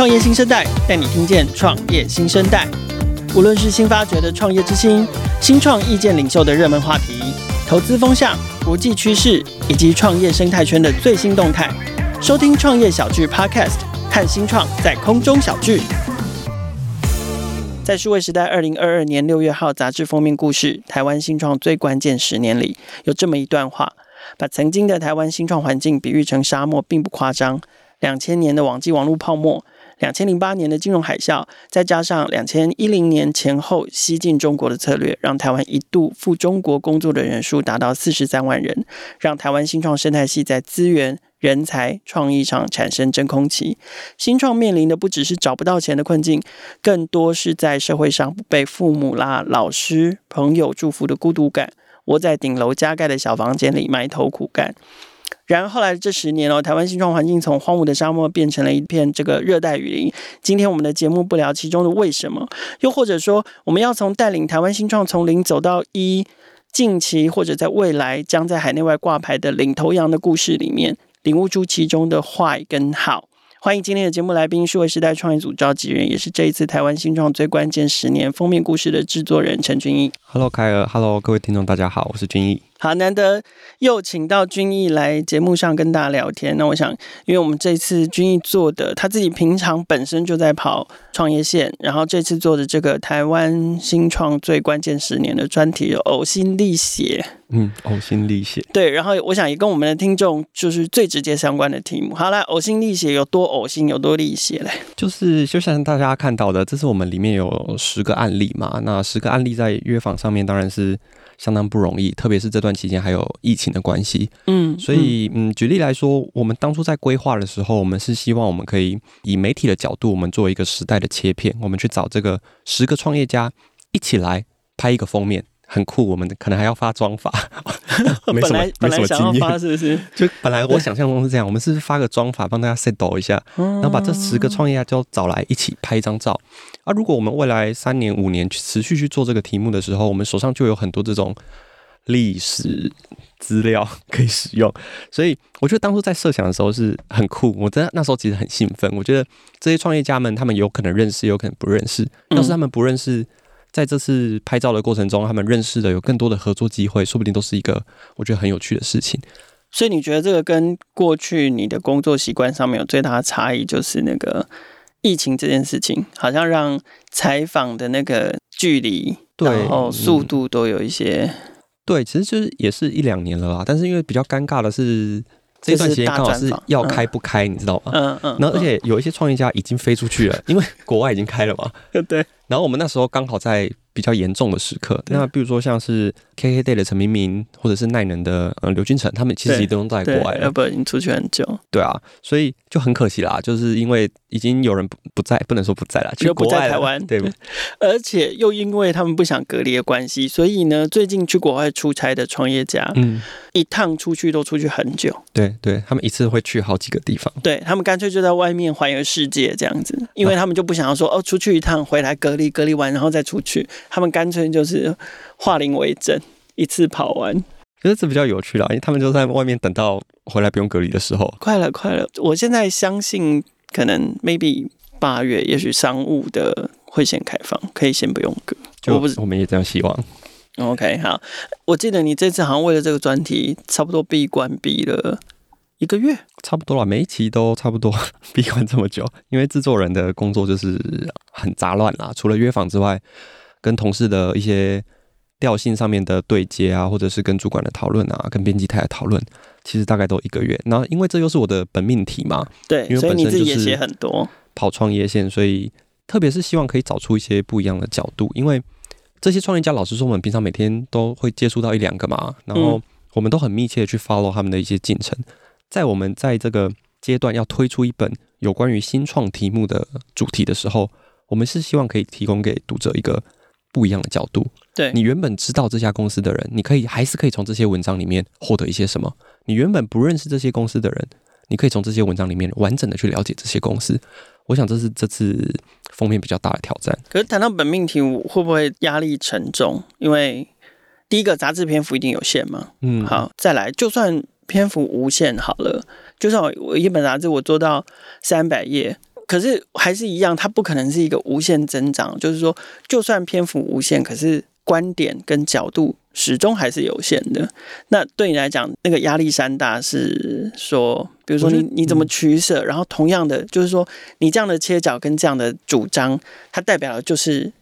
创业新生代带你听见创业新生代。无论是新发掘的创业之星、新创意见领袖的热门话题、投资风向、国际趋势以及创业生态圈的最新动态，收听创业小聚 Podcast，看新创在空中小聚。在数位时代二零二二年六月号杂志封面故事《台湾新创最关键十年》里，有这么一段话，把曾经的台湾新创环境比喻成沙漠，并不夸张。两千年的网际网络泡沫，两千零八年的金融海啸，再加上两千一零年前后西进中国的策略，让台湾一度赴中国工作的人数达到四十三万人，让台湾新创生态系在资源、人才、创意上产生真空期。新创面临的不只是找不到钱的困境，更多是在社会上不被父母啦、老师、朋友祝福的孤独感，窝在顶楼加盖的小房间里埋头苦干。然而后来这十年哦，台湾新创环境从荒芜的沙漠变成了一片这个热带雨林。今天我们的节目不聊其中的为什么，又或者说我们要从带领台湾新创从零走到一，近期或者在未来将在海内外挂牌的领头羊的故事里面，领悟出其中的坏跟好。欢迎今天的节目来宾，数位时代创业组召集人，也是这一次台湾新创最关键十年封面故事的制作人陈君毅。Hello，凯尔，Hello，各位听众，大家好，我是君毅。好，难得又请到君毅来节目上跟大家聊天。那我想，因为我们这次君毅做的，他自己平常本身就在跑创业线，然后这次做的这个台湾新创最关键十年的专题，呕心沥血。嗯，呕心沥血。对，然后我想也跟我们的听众就是最直接相关的题目。好，啦，呕心沥血有多呕心，有多沥血嘞？就是就像大家看到的，这是我们里面有十个案例嘛。那十个案例在约访上面当然是。相当不容易，特别是这段期间还有疫情的关系，嗯，所以嗯，举例来说，我们当初在规划的时候，我们是希望我们可以以媒体的角度，我们做一个时代的切片，我们去找这个十个创业家一起来拍一个封面。很酷，我们可能还要发妆法，没什么没什么经验，是不是？就本来我想象中是这样，我们是发个妆法帮大家 set 一下，然后把这十个创业家就找来一起拍一张照。啊，如果我们未来三年五年持续去做这个题目的时候，我们手上就有很多这种历史资料可以使用。所以我觉得当初在设想的时候是很酷，我真的那时候其实很兴奋。我觉得这些创业家们，他们有可能认识，有可能不认识。要是他们不认识。在这次拍照的过程中，他们认识的有更多的合作机会，说不定都是一个我觉得很有趣的事情。所以你觉得这个跟过去你的工作习惯上面有最大的差异，就是那个疫情这件事情，好像让采访的那个距离，对，然后速度都有一些。对，其实就是也是一两年了啦。但是因为比较尴尬的是。这段时间刚好是要开不开，你知道吗？嗯嗯。然后而且有一些创业家已经飞出去了，因为国外已经开了嘛。对。然后我们那时候刚好在比较严重的时刻，那比如说像是 KKday 的陈明明，或者是奈能的呃刘君成，他们其实都在国外了，要不然已经出去很久。对啊，所以就很可惜啦，就是因为已经有人不不在，不能说不在了，去国外了，不在台湾，对。而且又因为他们不想隔离的关系，所以呢，最近去国外出差的创业家，嗯，一趟出去都出去很久。对对，他们一次会去好几个地方。对，他们干脆就在外面环游世界这样子，因为他们就不想要说哦，出去一趟回来隔离隔离完，然后再出去，他们干脆就是化零为整，一次跑完。可是这比较有趣啦，因为他们就在外面等到回来不用隔离的时候。快了，快了！我现在相信，可能 maybe 八月，也许商务的会先开放，可以先不用隔。就我不是，我们也这样希望。OK，好。我记得你这次好像为了这个专题，差不多闭关闭了一个月，差不多了。每一期都差不多 闭关这么久，因为制作人的工作就是很杂乱啦，除了约访之外。跟同事的一些调性上面的对接啊，或者是跟主管的讨论啊，跟编辑台的讨论，其实大概都一个月。然后因为这又是我的本命题嘛，对，因为本身就是写很多跑创业线，所以特别是希望可以找出一些不一样的角度。因为这些创业家，老实说，我们平常每天都会接触到一两个嘛，然后我们都很密切的去 follow 他们的一些进程。在我们在这个阶段要推出一本有关于新创题目的主题的时候，我们是希望可以提供给读者一个。不一样的角度，对，你原本知道这家公司的人，你可以还是可以从这些文章里面获得一些什么？你原本不认识这些公司的人，你可以从这些文章里面完整的去了解这些公司。我想这是这次封面比较大的挑战。可是谈到本命题，会不会压力沉重？因为第一个杂志篇幅一定有限嘛。嗯，好，再来，就算篇幅无限好了，就算我一本杂志我做到三百页。可是还是一样，它不可能是一个无限增长。就是说，就算篇幅无限，可是观点跟角度始终还是有限的。那对你来讲，那个压力山大是说，比如说你你怎么取舍？然后同样的，就是说你这样的切角跟这样的主张，它代表的就是。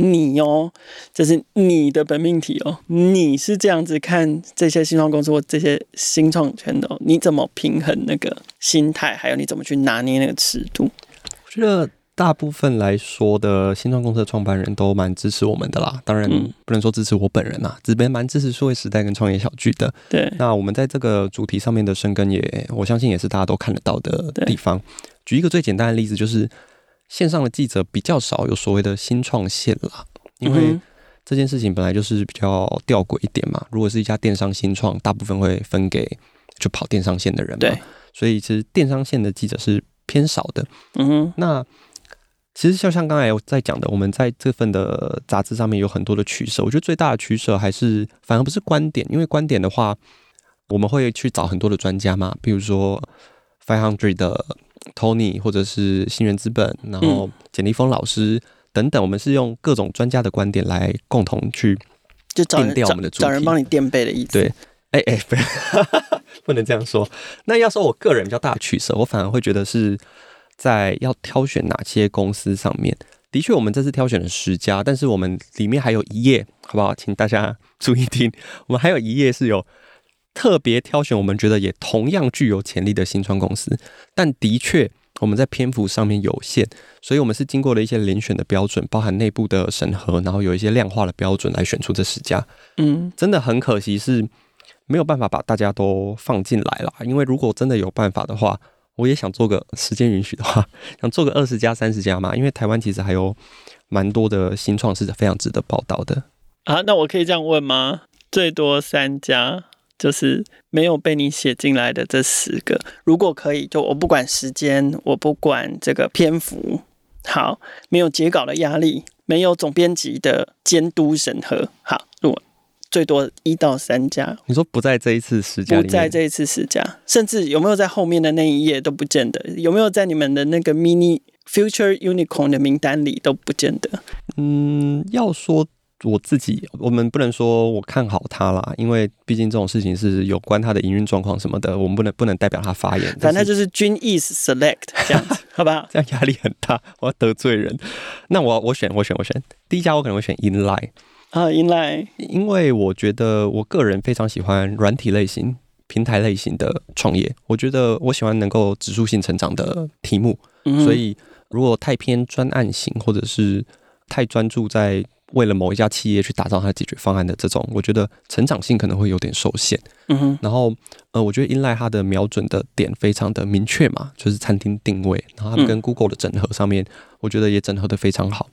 你哦，这是你的本命题哦。你是这样子看这些新创公司或这些新创圈的哦，你怎么平衡那个心态？还有你怎么去拿捏那个尺度？我觉得大部分来说的新创公司的创办人都蛮支持我们的啦。当然不能说支持我本人呐，这边蛮支持数位时代跟创业小聚的。对，那我们在这个主题上面的深耕也，我相信也是大家都看得到的地方。举一个最简单的例子就是。线上的记者比较少有所谓的新创线啦，因为这件事情本来就是比较吊诡一点嘛。如果是一家电商新创，大部分会分给就跑电商线的人嘛，对，所以其实电商线的记者是偏少的。嗯哼，那其实就像刚才我在讲的，我们在这份的杂志上面有很多的取舍。我觉得最大的取舍还是反而不是观点，因为观点的话，我们会去找很多的专家嘛，比如说 Five Hundred 的。Tony 或者是新源资本，然后简立峰老师、嗯、等等，我们是用各种专家的观点来共同去就垫掉我们的主题，找人帮你垫背的意思。对，哎、欸、哎、欸，不能这样说。那要说我个人比较大的取舍，我反而会觉得是在要挑选哪些公司上面。的确，我们这次挑选了十家，但是我们里面还有一页，好不好？请大家注意听，我们还有一页是有。特别挑选我们觉得也同样具有潜力的新创公司，但的确我们在篇幅上面有限，所以我们是经过了一些遴选的标准，包含内部的审核，然后有一些量化的标准来选出这十家。嗯，真的很可惜是没有办法把大家都放进来了，因为如果真的有办法的话，我也想做个时间允许的话，想做个二十家、三十家嘛，因为台湾其实还有蛮多的新创是非常值得报道的。啊，那我可以这样问吗？最多三家。就是没有被你写进来的这十个，如果可以，就我不管时间，我不管这个篇幅，好，没有截稿的压力，没有总编辑的监督审核，好，如果最多一到三家，你说不在这一次十家，不在这一次十家，甚至有没有在后面的那一页都不见得，有没有在你们的那个 mini future unicorn 的名单里都不见得。嗯，要说。我自己，我们不能说我看好他啦，因为毕竟这种事情是有关他的营运状况什么的，我们不能不能代表他发言。反正就是均 is select 这样子，好不好？这样压力很大，我要得罪人。那我我选我选我选第一家，我可能会选 Inline 啊，Inline，因为我觉得我个人非常喜欢软体类型、平台类型的创业。我觉得我喜欢能够指数性成长的题目，嗯、所以如果太偏专案型，或者是太专注在为了某一家企业去打造它的解决方案的这种，我觉得成长性可能会有点受限。嗯哼。然后，呃，我觉得 Inline 它的瞄准的点非常的明确嘛，就是餐厅定位。然后他们跟 Google 的整合上面，我觉得也整合的非常好。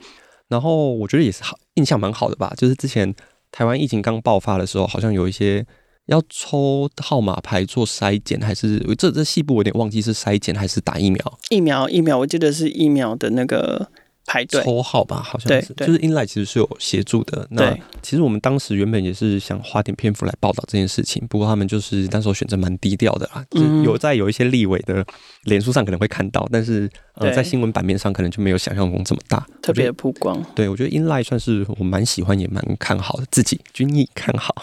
然后我觉得也是好，印象蛮好的吧。就是之前台湾疫情刚爆发的时候，好像有一些要抽号码牌做筛检，还是这这细部我有点忘记是筛检还是打疫苗。疫苗疫苗，我记得是疫苗的那个。排队抽号吧，好像是，就是 Inline 其实是有协助的。那其实我们当时原本也是想花点篇幅来报道这件事情，不过他们就是那时候选择蛮低调的啦，嗯、有在有一些立委的脸书上可能会看到，但是呃在新闻版面上可能就没有想象中这么大，特别曝光。对，我觉得 Inline 算是我蛮喜欢也蛮看好的，自己均益看好。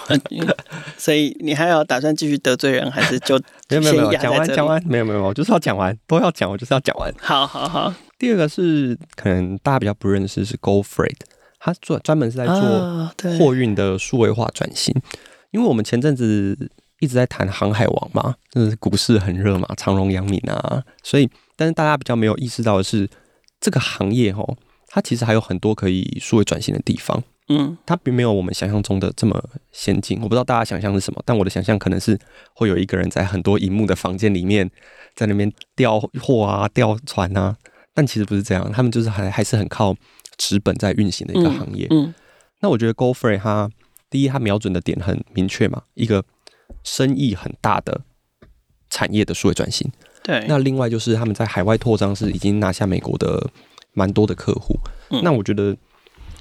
所以你还要打算继续得罪人，还是就 没有没有没有讲完讲完没有没有，我就是要讲完都要讲，我就是要讲完。好好好。第二个是可能大家比较不认识是 Go Freight，他做专门是在做货运的数位化转型。因为我们前阵子一直在谈航海王嘛，就是股市很热嘛，长荣、阳明啊，所以但是大家比较没有意识到的是，这个行业哦，它其实还有很多可以数位转型的地方。嗯，它并没有我们想象中的这么先进。我不知道大家想象是什么，但我的想象可能是会有一个人在很多荧幕的房间里面，在那边调货啊、调船啊。但其实不是这样，他们就是还还是很靠纸本在运行的一个行业。嗯，嗯，那我觉得 Go Freight 它第一，它瞄准的点很明确嘛，一个生意很大的产业的数位转型。对。那另外就是他们在海外扩张是已经拿下美国的蛮多的客户。嗯。那我觉得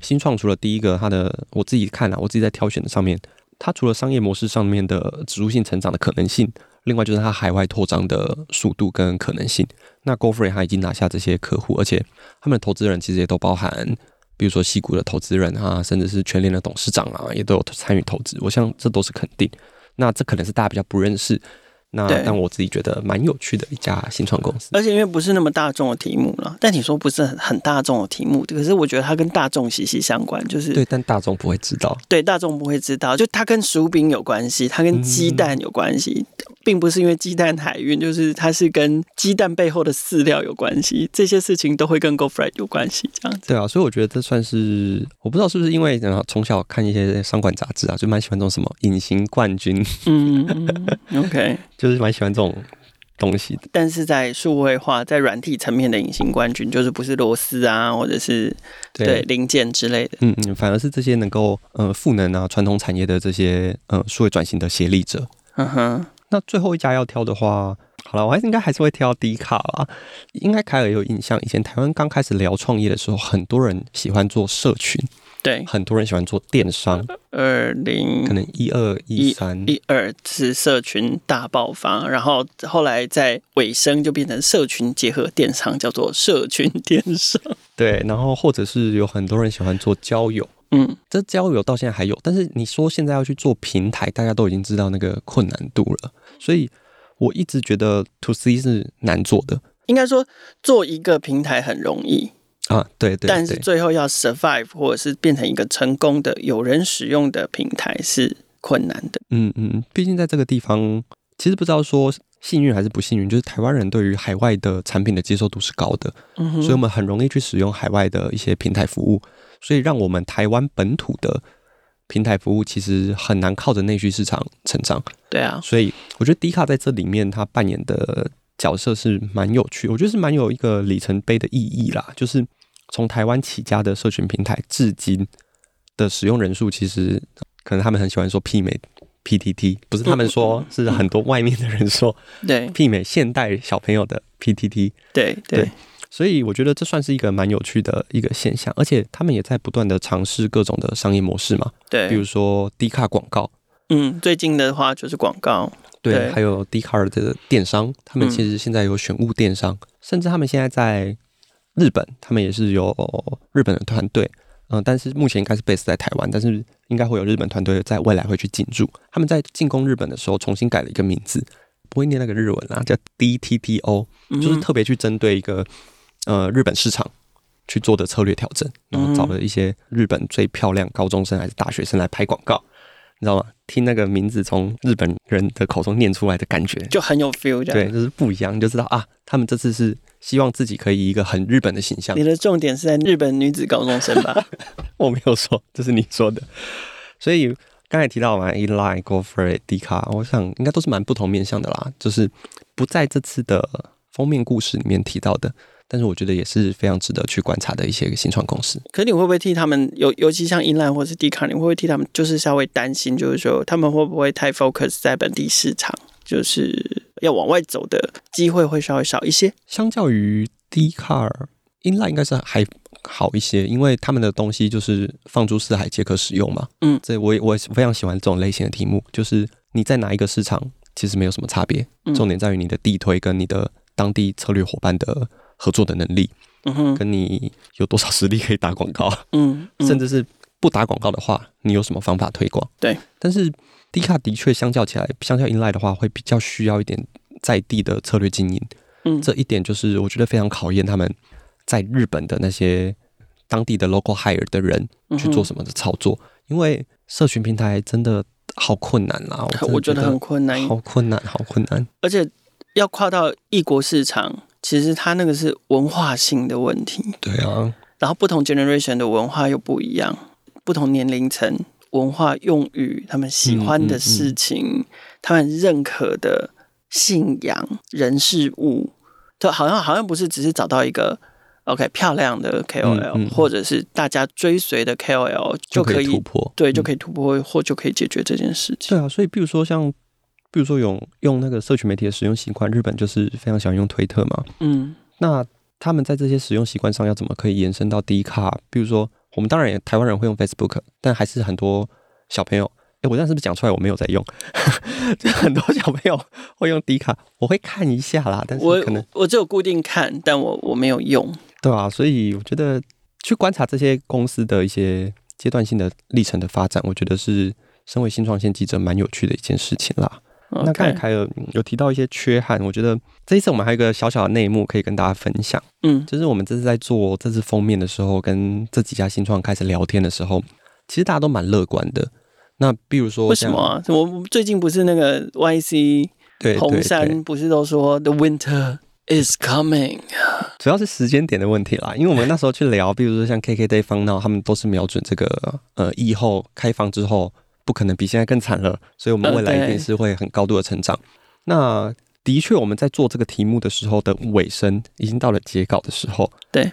新创除了第一个，它的我自己看啊，我自己在挑选的上面，它除了商业模式上面的指数性成长的可能性。另外就是它海外扩张的速度跟可能性，那 GoFree 他已经拿下这些客户，而且他们的投资人其实也都包含，比如说西谷的投资人啊，甚至是全联的董事长啊，也都有参与投资。我想这都是肯定。那这可能是大家比较不认识。那但我自己觉得蛮有趣的一家新创公司，而且因为不是那么大众的题目了，但你说不是很很大众的题目，可是我觉得它跟大众息息相关，就是对，但大众不会知道，对，大众不会知道，就它跟薯饼有关系，它跟鸡蛋有关系。嗯并不是因为鸡蛋海运，就是它是跟鸡蛋背后的饲料有关系，这些事情都会跟 GoFriend 有关系，这样子。对啊，所以我觉得这算是，我不知道是不是因为从小看一些商管杂志啊，就蛮喜欢这种什么隐形冠军，嗯，嗯，OK，就是蛮喜欢这种东西。但是在数位化、在软体层面的隐形冠军，就是不是螺丝啊，或者是对，对零件之类的，嗯嗯，反而是这些能够呃赋能啊传统产业的这些呃数位转型的协力者，嗯哼。那最后一家要挑的话，好了，我还是应该还是会挑 D 卡啦。应该凯尔也有印象，以前台湾刚开始聊创业的时候，很多人喜欢做社群，对，很多人喜欢做电商。二零可能一二一三一二是社群大爆发，然后后来在尾声就变成社群结合电商，叫做社群电商。对，然后或者是有很多人喜欢做交友。嗯，这交友到现在还有，但是你说现在要去做平台，大家都已经知道那个困难度了，所以我一直觉得 To C 是难做的。应该说做一个平台很容易啊，对，对对，但是最后要 survive 或者是变成一个成功的有人使用的平台是困难的。嗯嗯，毕竟在这个地方，其实不知道说幸运还是不幸运，就是台湾人对于海外的产品的接受度是高的，嗯，所以我们很容易去使用海外的一些平台服务。所以，让我们台湾本土的平台服务其实很难靠着内需市场成长。对啊，所以我觉得迪卡在这里面它扮演的角色是蛮有趣，我觉得是蛮有一个里程碑的意义啦。就是从台湾起家的社群平台，至今的使用人数，其实可能他们很喜欢说媲美 PTT，不是他们说，是很多外面的人说，对，媲美现代小朋友的 PTT。对对。对所以我觉得这算是一个蛮有趣的一个现象，而且他们也在不断的尝试各种的商业模式嘛。对，比如说低卡广告，嗯，最近的话就是广告。对，对还有 D 卡的电商，他们其实现在有选物电商，嗯、甚至他们现在在日本，他们也是有日本的团队。嗯、呃，但是目前应该是 base 在台湾，但是应该会有日本团队在未来会去进驻。他们在进攻日本的时候，重新改了一个名字，不会念那个日文啊，叫 DTTO，就是特别去针对一个。呃，日本市场去做的策略调整，然后找了一些日本最漂亮高中生还是大学生来拍广告，你知道吗？听那个名字从日本人的口中念出来的感觉，就很有 feel。对，就是不一样，你就知道啊，他们这次是希望自己可以以一个很日本的形象。你的重点是在日本女子高中生吧？我没有说，这是你说的。所以刚才提到嘛，Inline、GoFree、D 卡，我想应该都是蛮不同面向的啦，就是不在这次的封面故事里面提到的。但是我觉得也是非常值得去观察的一些新创公司。可你会不会替他们，尤尤其像 Inline 或是 D 卡，你会不会替他们，就是稍微担心，就是说他们会不会太 focus 在本地市场，就是要往外走的机会会稍微少一些？相较于 D 卡，Inline 应该是还好一些，因为他们的东西就是放诸四海皆可使用嘛。嗯，所以我也我也非常喜欢这种类型的题目，就是你在哪一个市场其实没有什么差别，重点在于你的地推跟你的当地策略伙伴的。合作的能力，嗯哼，跟你有多少实力可以打广告，嗯，嗯，甚至是不打广告的话，你有什么方法推广？对，但是低卡的确相较起来，相较 Inline 的话，会比较需要一点在地的策略经营，嗯，这一点就是我觉得非常考验他们在日本的那些当地的 local hire 的人去做什么的操作，嗯、因为社群平台真的好困难啊，我觉，我觉得很困难，好困难，好困难，而且要跨到异国市场。其实它那个是文化性的问题，对啊。然后不同 generation 的文化又不一样，不同年龄层文化用语，他们喜欢的事情，嗯嗯嗯、他们认可的信仰、人事物，就好像好像不是只是找到一个 OK 漂亮的 KOL，或者是大家追随的 KOL 就可以突破，对，就可以突破或就可以解决这件事情。对啊，所以比如说像。比如说用用那个社群媒体的使用习惯，日本就是非常喜欢用推特嘛。嗯，那他们在这些使用习惯上要怎么可以延伸到 D 卡？比如说，我们当然也台湾人会用 Facebook，但还是很多小朋友哎，我这样是不是讲出来我没有在用？就很多小朋友会用迪卡，我会看一下啦，但是可能我，我只有固定看，但我我没有用。对啊，所以我觉得去观察这些公司的一些阶段性的历程的发展，我觉得是身为新创线记者蛮有趣的一件事情啦。那刚才凯尔有提到一些缺憾，我觉得这一次我们还有一个小小的内幕可以跟大家分享。嗯，就是我们这次在做这次封面的时候，跟这几家新创开始聊天的时候，其实大家都蛮乐观的。那比如说，为什么啊？我最近不是那个 YC 对红杉不是都说 The winter is coming，主要是时间点的问题啦。因为我们那时候去聊，比如说像 KKday、FunNow，他们都是瞄准这个呃疫后开放之后。不可能比现在更惨了，所以我们未来一定是会很高度的成长。那的确，我们在做这个题目的时候的尾声，已经到了截稿的时候。对，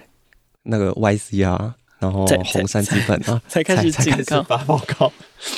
那个 YC 啊，然后红杉资本啊，才开始才开始发报告。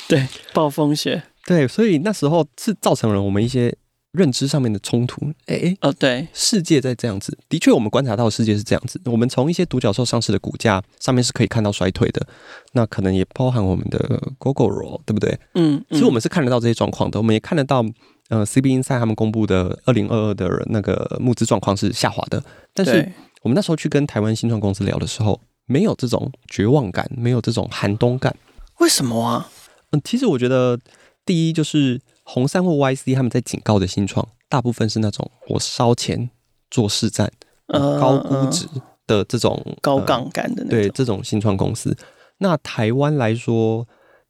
对，暴风雪。对，所以那时候是造成了我们一些。认知上面的冲突，哎、欸、哦，对，世界在这样子，的确，我们观察到的世界是这样子。我们从一些独角兽上市的股价上面是可以看到衰退的，那可能也包含我们的 Gogoro，对不对？嗯，嗯，其实我们是看得到这些状况的，我们也看得到，呃，CB Insight 他们公布的二零二二的那个募资状况是下滑的。但是我们那时候去跟台湾新创公司聊的时候，没有这种绝望感，没有这种寒冬感。为什么啊？嗯，其实我觉得第一就是。红杉或 YC 他们在警告的新创，大部分是那种我烧钱做市占、呃、高估值的这种、呃、高杠杆的那种对这种新创公司。那台湾来说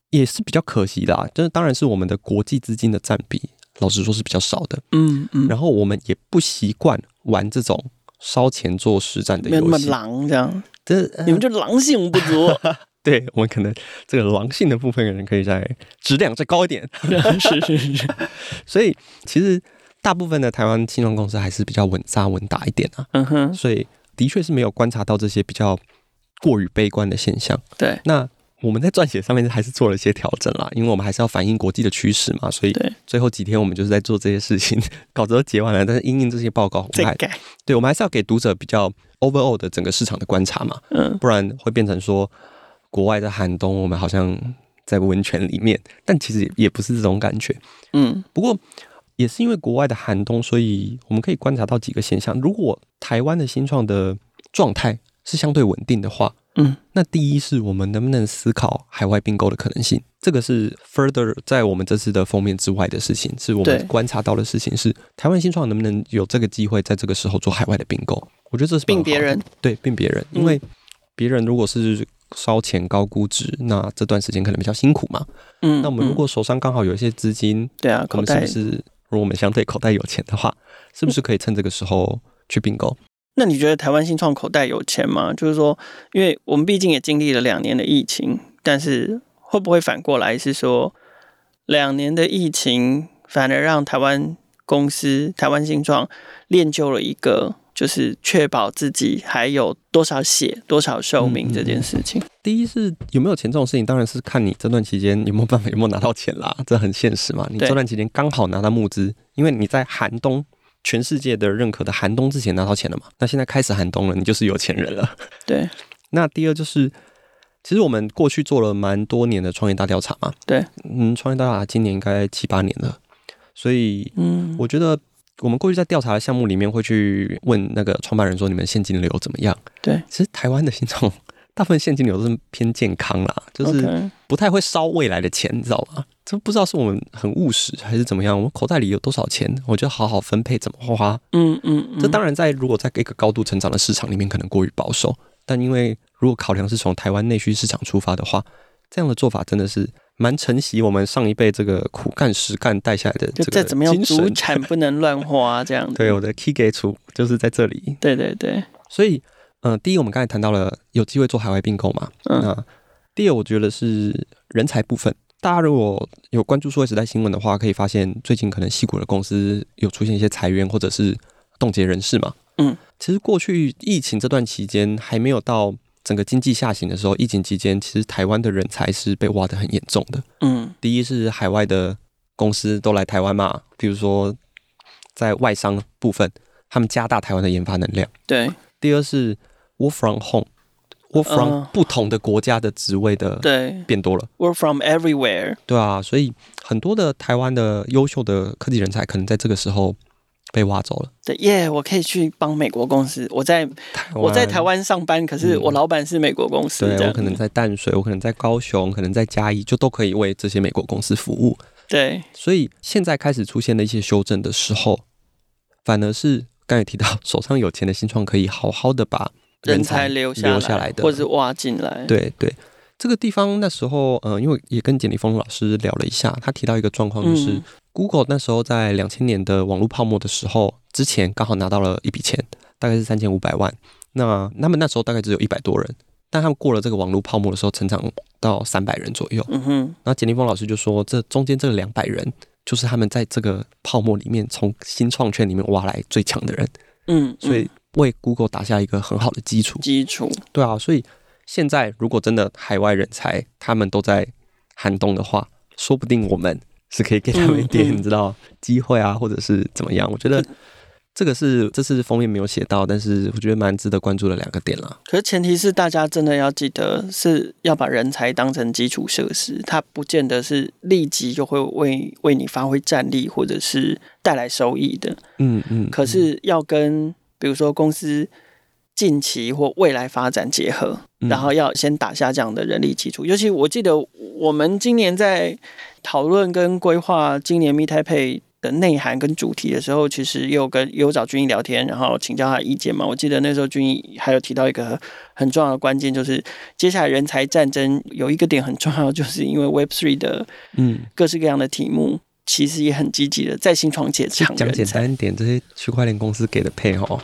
也是比较可惜的，就是当然是我们的国际资金的占比，老实说是比较少的。嗯嗯。然后我们也不习惯玩这种烧钱做实战的游戏，那么狼这样，这、呃、你们就狼性不足。对，我们可能这个狼性的部分人可以再质量再高一点，是是是。所以其实大部分的台湾金融公司还是比较稳扎稳打一点啊。嗯哼。所以的确是没有观察到这些比较过于悲观的现象。对。那我们在撰写上面还是做了一些调整啦，因为我们还是要反映国际的趋势嘛。所以最后几天我们就是在做这些事情，稿子都结完了，但是因应这些报告，我们还改。对，我们还是要给读者比较 overall 的整个市场的观察嘛。嗯。不然会变成说。国外的寒冬，我们好像在温泉里面，但其实也不是这种感觉。嗯，不过也是因为国外的寒冬，所以我们可以观察到几个现象。如果台湾的新创的状态是相对稳定的话，嗯，那第一是我们能不能思考海外并购的可能性？这个是 further 在我们这次的封面之外的事情，是我们观察到的事情是台湾新创能不能有这个机会在这个时候做海外的并购？我觉得这是并别人，对，并别人，因为别人如果是。烧钱高估值，那这段时间可能比较辛苦嘛。嗯，那我们如果手上刚好有一些资金，对啊，口袋是不是？如果我们相对口袋有钱的话，是不是可以趁这个时候去并购？那你觉得台湾新创口袋有钱吗？就是说，因为我们毕竟也经历了两年的疫情，但是会不会反过来是说，两年的疫情反而让台湾公司、台湾新创练就了一个？就是确保自己还有多少血、多少寿命这件事情。第一是有没有钱这种事情，当然是看你这段期间有没有办法有没有拿到钱啦，这很现实嘛。你这段期间刚好拿到募资，因为你在寒冬，全世界的认可的寒冬之前拿到钱了嘛。那现在开始寒冬了，你就是有钱人了。对。那第二就是，其实我们过去做了蛮多年的创业大调查嘛。对。嗯，创业大调查今年应该七八年了，所以嗯，我觉得。我们过去在调查的项目里面，会去问那个创办人说：“你们现金流怎么样？”对，其实台湾的新创大部分现金流都是偏健康啦，就是不太会烧未来的钱，你知道吗？这不知道是我们很务实还是怎么样。我们口袋里有多少钱，我就好好分配怎么花。嗯嗯，嗯，这当然在如果在一个高度成长的市场里面，可能过于保守。但因为如果考量是从台湾内需市场出发的话，这样的做法真的是。蛮承袭我们上一辈这个苦干实干带下来的这个精神，就再怎么样，祖产不能乱花这样子。对，我的 key 给出就是在这里。对对对，所以，嗯、呃，第一，我们刚才谈到了有机会做海外并购嘛。嗯。那第二，我觉得是人才部分。大家如果有关注数位时代新闻的话，可以发现最近可能西股的公司有出现一些裁员或者是冻结人事嘛。嗯。其实过去疫情这段期间还没有到。整个经济下行的时候，疫情期间，其实台湾的人才是被挖得很严重的。嗯，第一是海外的公司都来台湾嘛，比如说在外商部分，他们加大台湾的研发能量。对。第二是 work from home，work from 不同的国家的职位的对变多了，work from everywhere。对啊，所以很多的台湾的优秀的科技人才可能在这个时候被挖走了。对耶，yeah, 我可以去帮美国公司，我在我在台湾上班，可是我老板是美国公司。嗯、对，我可能在淡水，我可能在高雄，可能在嘉义，就都可以为这些美国公司服务。对，所以现在开始出现了一些修正的时候，反而是刚才提到手上有钱的新创可以好好的把。人才留下来的，或者是挖进来。对对，这个地方那时候，呃，因为也跟简立峰老师聊了一下，他提到一个状况，就是 Google 那时候在两千年的网络泡沫的时候，之前刚好拿到了一笔钱，大概是三千五百万。那他们那时候大概只有一百多人，但他们过了这个网络泡沫的时候，成长到三百人左右。嗯哼。然后简立峰老师就说，这中间这两百人，就是他们在这个泡沫里面从新创圈里面挖来最强的人。嗯，所以。为 Google 打下一个很好的基础，基础对啊，所以现在如果真的海外人才他们都在寒冬的话，说不定我们是可以给他们一点你知道机会啊，或者是怎么样？我觉得这个是这次封面没有写到，但是我觉得蛮值得关注的两个点了。可是前提是大家真的要记得是要把人才当成基础设施，它不见得是立即就会为为你发挥战力或者是带来收益的。嗯嗯，可是要跟比如说，公司近期或未来发展结合，然后要先打下这样的人力基础。尤其我记得我们今年在讨论跟规划今年 Meet Taipei 的内涵跟主题的时候，其实也有跟也有找君毅聊天，然后请教他意见嘛。我记得那时候君毅还有提到一个很重要的关键，就是接下来人才战争有一个点很重要，就是因为 Web Three 的嗯各式各样的题目。其实也很积极的，在新创界抢。讲简单一点，这些区块链公司给的配哦，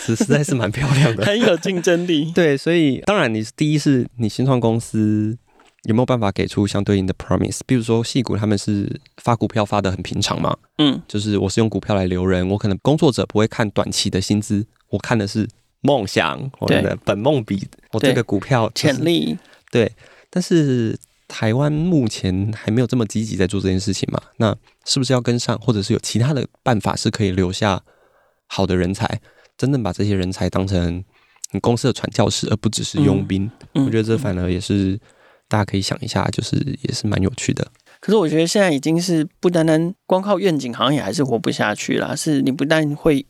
实实在是蛮漂亮的，很有竞争力。对，所以当然，你第一是你新创公司有没有办法给出相对应的 promise？比如说，戏股他们是发股票发的很平常嘛，嗯，就是我是用股票来留人，我可能工作者不会看短期的薪资，我看的是梦想，我的本梦比我这个股票潜力，对，但是。台湾目前还没有这么积极在做这件事情嘛？那是不是要跟上，或者是有其他的办法是可以留下好的人才，真正把这些人才当成你公司的传教士，而不只是佣兵？嗯，我觉得这反而也是大家可以想一下，就是也是蛮有趣的。可是我觉得现在已经是不单单光靠愿景，好像也还是活不下去了。是你不但会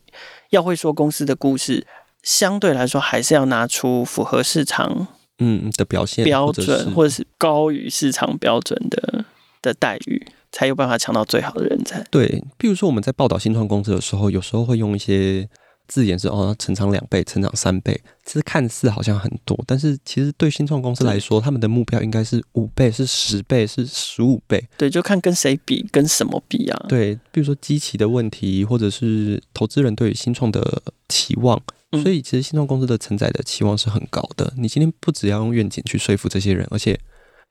要会说公司的故事，相对来说还是要拿出符合市场。嗯的表现标准，或者是高于市场标准的的待遇，才有办法抢到最好的人才。对，比如说我们在报道新创公司的时候，有时候会用一些字眼是哦，成长两倍、成长三倍，其实看似好像很多，但是其实对新创公司来说，他们的目标应该是五倍、是十倍、是十五倍。对，就看跟谁比，跟什么比啊？对，比如说机器的问题，或者是投资人对于新创的期望。所以，其实新创公司的承载的期望是很高的。你今天不只要用愿景去说服这些人，而且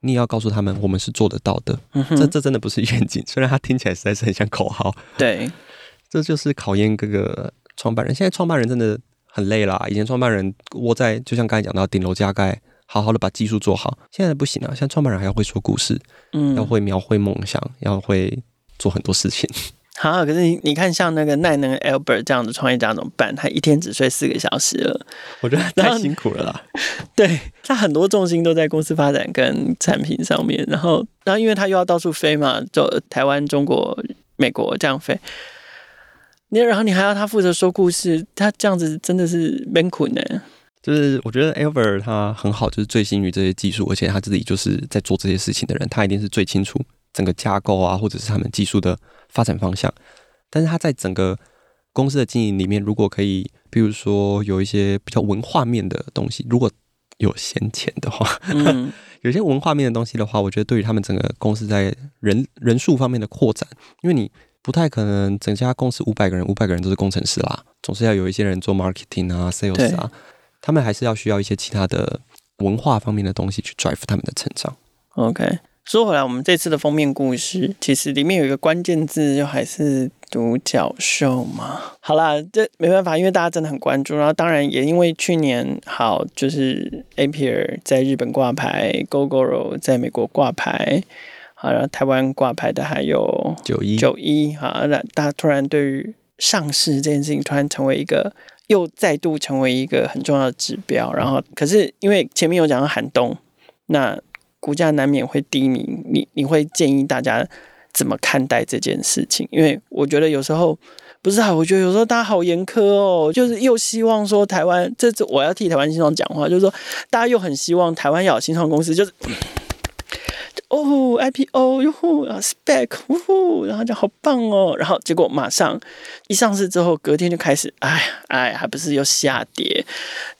你也要告诉他们，我们是做得到的。嗯、这这真的不是愿景，虽然它听起来实在是很像口号。对，这就是考验各个创办人。现在创办人真的很累啦。以前创办人窝在，就像刚才讲到顶楼加盖，好好的把技术做好。现在不行啊，现在创办人还要会说故事，嗯，要会描绘梦想，要会做很多事情。好，可是你你看，像那个奈能 Albert 这样的创业家怎么办？他一天只睡四个小时了，我觉得太辛苦了啦。对，他很多重心都在公司发展跟产品上面，然后，然后因为他又要到处飞嘛，就台湾、中国、美国这样飞。你然后你还要他负责说故事，他这样子真的是蛮苦呢。就是我觉得 Albert 他很好，就是醉心于这些技术，而且他自己就是在做这些事情的人，他一定是最清楚整个架构啊，或者是他们技术的。发展方向，但是他在整个公司的经营里面，如果可以，比如说有一些比较文化面的东西，如果有闲钱的话，嗯、有些文化面的东西的话，我觉得对于他们整个公司在人人数方面的扩展，因为你不太可能整家公司五百个人，五百个人都是工程师啦，总是要有一些人做 marketing 啊、sales 啊，他们还是要需要一些其他的文化方面的东西去 drive 他们的成长。OK。说回来，我们这次的封面故事，其实里面有一个关键字，就还是独角兽嘛。好啦，这没办法，因为大家真的很关注。然后当然也因为去年好，就是 Apier 在日本挂牌，Gogoro 在美国挂牌，好，然后台湾挂牌的还有九一九一，好，那大家突然对于上市这件事情突然成为一个又再度成为一个很重要的指标。然后，可是因为前面有讲到寒冬，那股价难免会低迷。你你会建议大家怎么看待这件事情？因为我觉得有时候不是啊，我觉得有时候大家好严苛哦，就是又希望说台湾，这次我要替台湾新创讲话，就是说大家又很希望台湾要有新创公司，就是。哦，IPO 哟呼啊 spec 呜呼，然后就好棒哦，然后结果马上一上市之后，隔天就开始，哎哎，还不是又下跌？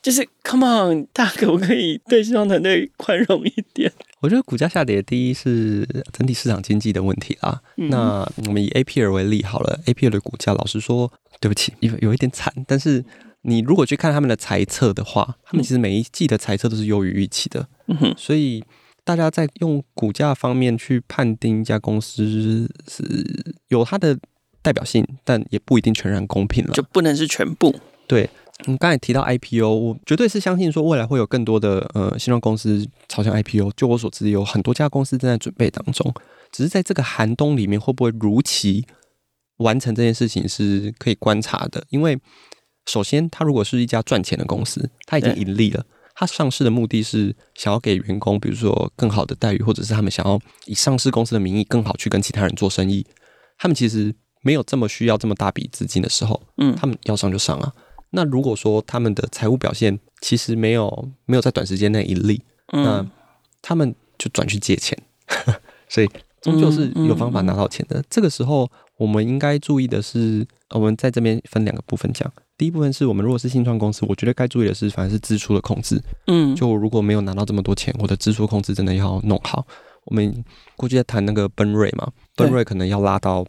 就是 Come on，大家可不可以对新创团队宽容一点？我觉得股价下跌，第一是整体市场经济的问题啊。嗯、那我们以 APR 为例好了，APR 的股价，老实说，对不起，有有一点惨。但是你如果去看他们的财测的话，他们其实每一季的财测都是优于预期的。嗯哼，所以。大家在用股价方面去判定一家公司是有它的代表性，但也不一定全然公平了，就不能是全部。对，你刚才提到 IPO，我绝对是相信说未来会有更多的呃新创公司朝向 IPO。就我所知，有很多家公司正在准备当中，只是在这个寒冬里面会不会如期完成这件事情是可以观察的。因为首先，它如果是一家赚钱的公司，它已经盈利了。它上市的目的是想要给员工，比如说更好的待遇，或者是他们想要以上市公司的名义更好去跟其他人做生意。他们其实没有这么需要这么大笔资金的时候，嗯，他们要上就上啊。那如果说他们的财务表现其实没有没有在短时间内盈利，嗯，那他们就转去借钱，所以终究是有方法拿到钱的。这个时候，我们应该注意的是，我们在这边分两个部分讲。第一部分是我们如果是新创公司，我觉得该注意的是，反而是支出的控制。嗯，就如果没有拿到这么多钱，我的支出控制真的要弄好。我们过去在谈那个 burn rate 嘛，burn rate 可能要拉到，我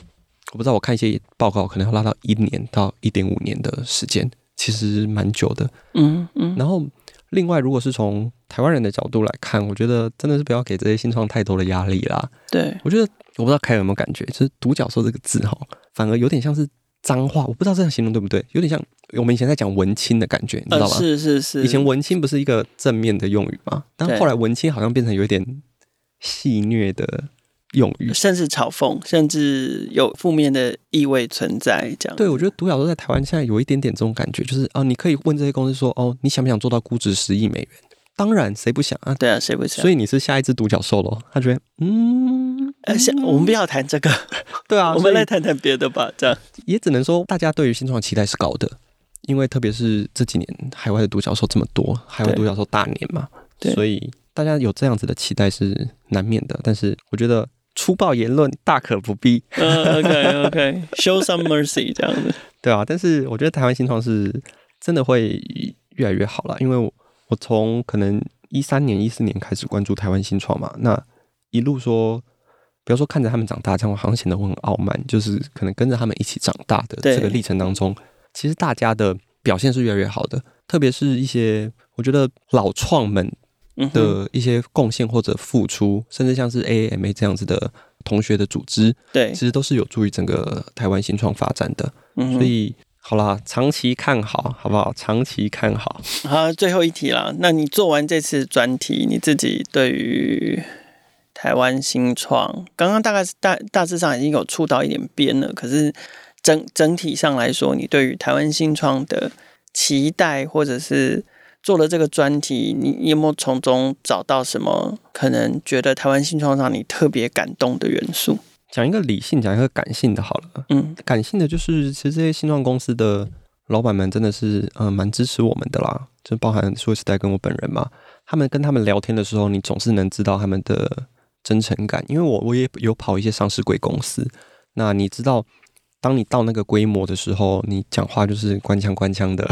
不知道，我看一些报告，可能要拉到一年到一点五年的时间，其实蛮久的。嗯嗯。然后另外，如果是从台湾人的角度来看，我觉得真的是不要给这些新创太多的压力啦。对，我觉得我不知道凯有没有感觉，就是独角兽这个字哈，反而有点像是脏话，我不知道这样形容对不对，有点像。我们以前在讲文青的感觉，你知道吗？是是是。以前文青不是一个正面的用语吗？但后来文青好像变成有一点戏谑的用语，甚至嘲讽，甚至有负面的意味存在。这样。对，我觉得独角兽在台湾现在有一点点这种感觉，就是哦，你可以问这些公司说，哦，你想不想做到估值十亿美元？当然，谁不想啊？对啊，谁不想？所以你是下一只独角兽喽？他觉得，嗯，呃，我们不要谈这个，对啊，我们来谈谈别的吧。这样也只能说，大家对于新创期待是高的。因为特别是这几年海外的独角兽这么多，海外独角兽大年嘛，所以大家有这样子的期待是难免的。但是我觉得粗暴言论大可不必。Uh, OK OK，show some mercy 这样子。对啊，但是我觉得台湾新创是真的会越来越好了，因为我我从可能一三年、一四年开始关注台湾新创嘛，那一路说，不要说看着他们长大，这样好像显得我很傲慢，就是可能跟着他们一起长大的这个历程当中。其实大家的表现是越来越好的，特别是一些我觉得老创们的一些贡献或者付出，嗯、甚至像是 AAMA 这样子的同学的组织，对，其实都是有助于整个台湾新创发展的。嗯、所以，好啦，长期看好，好不好？长期看好。好，最后一题啦。那你做完这次专题，你自己对于台湾新创，刚刚大概是大大致上已经有触到一点边了，可是。整整体上来说，你对于台湾新创的期待，或者是做了这个专题，你，你有没有从中找到什么可能觉得台湾新创让你特别感动的元素？讲一个理性，讲一个感性的好了。嗯，感性的就是，其实这些新创公司的老板们真的是，嗯、呃，蛮支持我们的啦。就包含数位时代跟我本人嘛，他们跟他们聊天的时候，你总是能知道他们的真诚感。因为我我也有跑一些上市贵公司，那你知道。当你到那个规模的时候，你讲话就是官腔官腔的。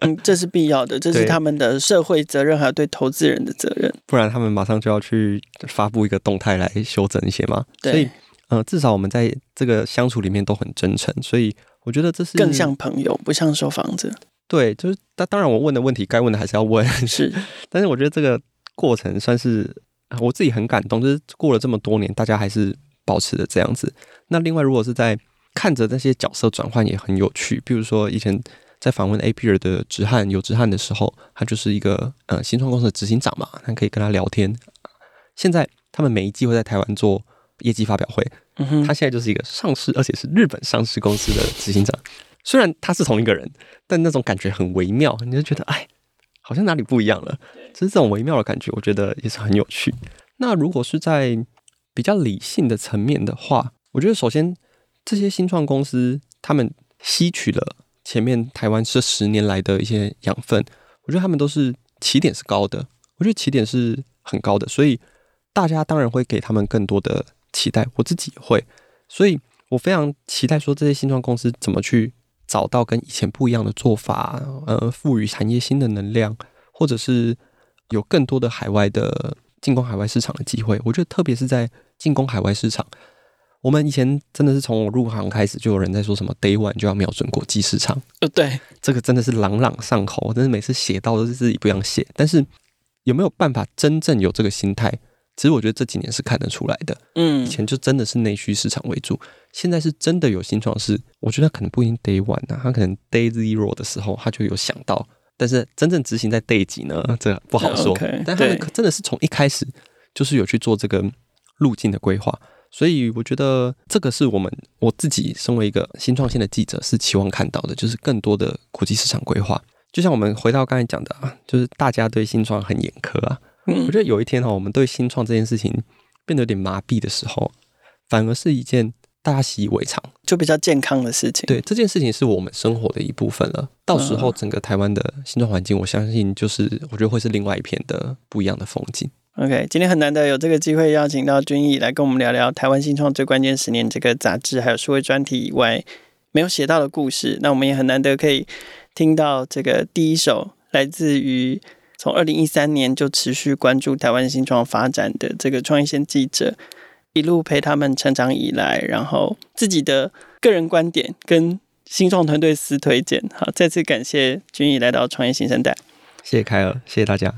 嗯，这是必要的，这是他们的社会责任，还有对投资人的责任。不然他们马上就要去发布一个动态来修正一些嘛。对。所以，呃，至少我们在这个相处里面都很真诚，所以我觉得这是更像朋友，不像收房子。对，就是当当然，我问的问题该问的还是要问。是，但是我觉得这个过程算是我自己很感动，就是过了这么多年，大家还是保持着这样子。那另外，如果是在看着那些角色转换也很有趣，比如说以前在访问 APR 的直汉有直汉的时候，他就是一个呃新创公司的执行长嘛，他可以跟他聊天。现在他们每一季会在台湾做业绩发表会，嗯哼，他现在就是一个上市，而且是日本上市公司的执行长，虽然他是同一个人，但那种感觉很微妙，你就觉得哎，好像哪里不一样了。其实这种微妙的感觉，我觉得也是很有趣。那如果是在比较理性的层面的话，我觉得首先这些新创公司他们吸取了前面台湾这十年来的一些养分，我觉得他们都是起点是高的，我觉得起点是很高的，所以大家当然会给他们更多的期待，我自己也会，所以我非常期待说这些新创公司怎么去。找到跟以前不一样的做法，呃，赋予产业新的能量，或者是有更多的海外的进攻海外市场的机会。我觉得，特别是在进攻海外市场，我们以前真的是从我入行开始，就有人在说什么 “day one” 就要瞄准国际市场。呃，对，这个真的是朗朗上口，但是每次写到都是自己不想写。但是有没有办法真正有这个心态？其实我觉得这几年是看得出来的，嗯，以前就真的是内需市场为主，现在是真的有新创是，我觉得可能不一定 day one 啊，他可能 day zero 的时候他就有想到，但是真正执行在 day 几呢？这不好说。Okay, 但他们真的是从一开始就是有去做这个路径的规划，所以我觉得这个是我们我自己身为一个新创线的记者是期望看到的，就是更多的国际市场规划。就像我们回到刚才讲的啊，就是大家对新创很严苛啊。我觉得有一天哈，我们对新创这件事情变得有点麻痹的时候，反而是一件大家习以为常、就比较健康的事情。对，这件事情是我们生活的一部分了。到时候整个台湾的新创环境，我相信就是我觉得会是另外一片的不一样的风景。OK，今天很难得有这个机会邀请到君毅来跟我们聊聊台湾新创最关键十年这个杂志，还有数位专题以外没有写到的故事。那我们也很难得可以听到这个第一首来自于。从二零一三年就持续关注台湾新创发展的这个创业线记者，一路陪他们成长以来，然后自己的个人观点跟新创团队私推荐。好，再次感谢君毅来到创业新生代。谢谢凯尔，谢谢大家。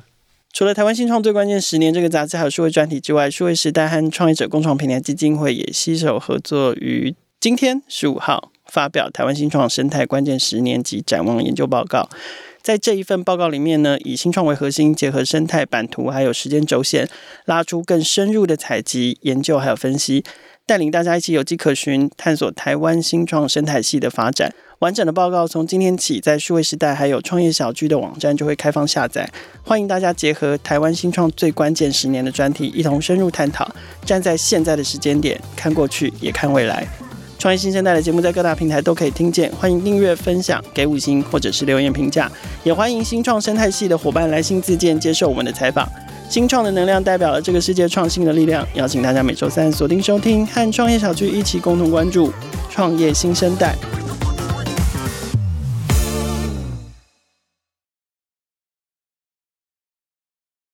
除了台湾新创最关键十年这个杂志还有数位专题之外，数位时代和创业者共创平台基金会也携手合作于今天十五号发表台湾新创生态关键十年及展望研究报告。在这一份报告里面呢，以新创为核心，结合生态版图还有时间轴线，拉出更深入的采集、研究还有分析，带领大家一起有迹可循，探索台湾新创生态系的发展。完整的报告从今天起在数位时代还有创业小聚的网站就会开放下载，欢迎大家结合台湾新创最关键十年的专题，一同深入探讨，站在现在的时间点，看过去也看未来。创业新生代的节目在各大平台都可以听见，欢迎订阅、分享、给五星或者是留言评价，也欢迎新创生态系的伙伴来信自荐接受我们的采访。新创的能量代表了这个世界创新的力量，邀请大家每周三锁定收听，和创业小区一起共同关注创业新生代。